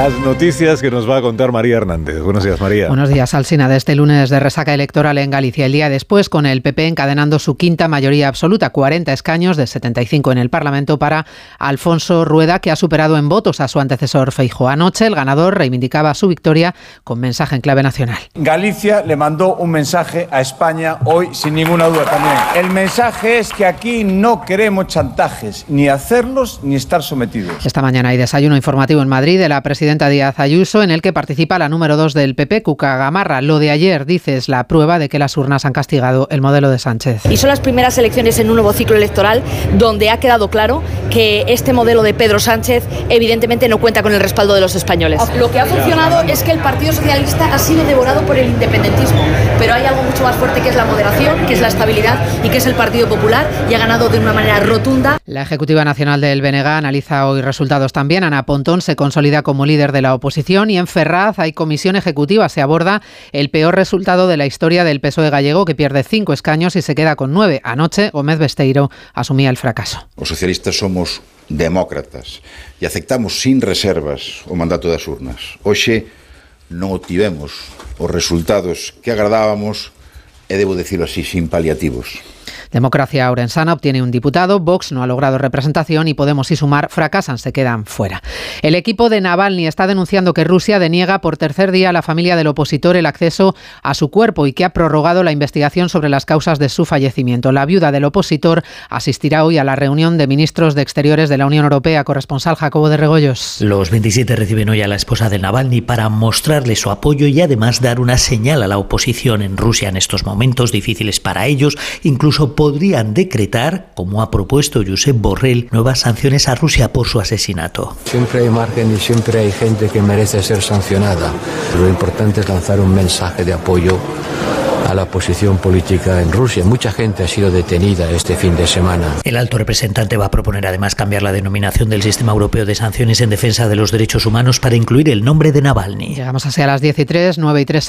Las noticias que nos va a contar María Hernández. Buenos días, María. Buenos días, Alsina. De este lunes de resaca electoral en Galicia. El día después, con el PP encadenando su quinta mayoría absoluta, 40 escaños de 75 en el Parlamento para Alfonso Rueda, que ha superado en votos a su antecesor Feijo. Anoche, el ganador reivindicaba su victoria con mensaje en clave nacional. Galicia le mandó un mensaje a España hoy, sin ninguna duda también. El mensaje es que aquí no queremos chantajes, ni hacerlos ni estar sometidos. Esta mañana hay desayuno informativo en Madrid de la presidenta presidenta Díaz Ayuso, en el que participa la número 2 del PP, Cuca Gamarra. Lo de ayer, dice, es la prueba de que las urnas han castigado el modelo de Sánchez. Y son las primeras elecciones en un nuevo ciclo electoral donde ha quedado claro que este modelo de Pedro Sánchez evidentemente no cuenta con el respaldo de los españoles. Lo que ha funcionado es que el Partido Socialista ha sido devorado por el independentismo, pero hay algo mucho más fuerte que es la moderación, que es la estabilidad y que es el Partido Popular y ha ganado de una manera rotunda. La Ejecutiva Nacional del BNG analiza hoy resultados también. Ana Pontón se consolida como líder de la oposición y en Ferraz hay comisión ejecutiva. Se aborda el peor resultado de la historia del PSOE gallego que pierde cinco escaños y se queda con nueve. Anoche Gómez Besteiro asumía el fracaso. Los socialistas somos demócratas e aceptamos sin reservas o mandato das urnas. Hoxe non obtivemos os resultados que agradábamos e debo decirlo así, sin paliativos. Democracia Orensana obtiene un diputado, Vox no ha logrado representación y Podemos y Sumar fracasan, se quedan fuera. El equipo de Navalny está denunciando que Rusia deniega por tercer día a la familia del opositor el acceso a su cuerpo y que ha prorrogado la investigación sobre las causas de su fallecimiento. La viuda del opositor asistirá hoy a la reunión de ministros de Exteriores de la Unión Europea, corresponsal Jacobo de Regoyos. Los 27 reciben hoy a la esposa de Navalny para mostrarle su apoyo y además dar una señal a la oposición en Rusia en estos momentos difíciles para ellos, incluso podrían decretar, como ha propuesto Josep Borrell, nuevas sanciones a Rusia por su asesinato. Siempre hay margen y siempre hay gente que merece ser sancionada. Lo importante es lanzar un mensaje de apoyo a la posición política en Rusia. Mucha gente ha sido detenida este fin de semana. El alto representante va a proponer además cambiar la denominación del sistema europeo de sanciones en defensa de los derechos humanos para incluir el nombre de Navalny. Llegamos así a las 10 y 3, 9 y 3 en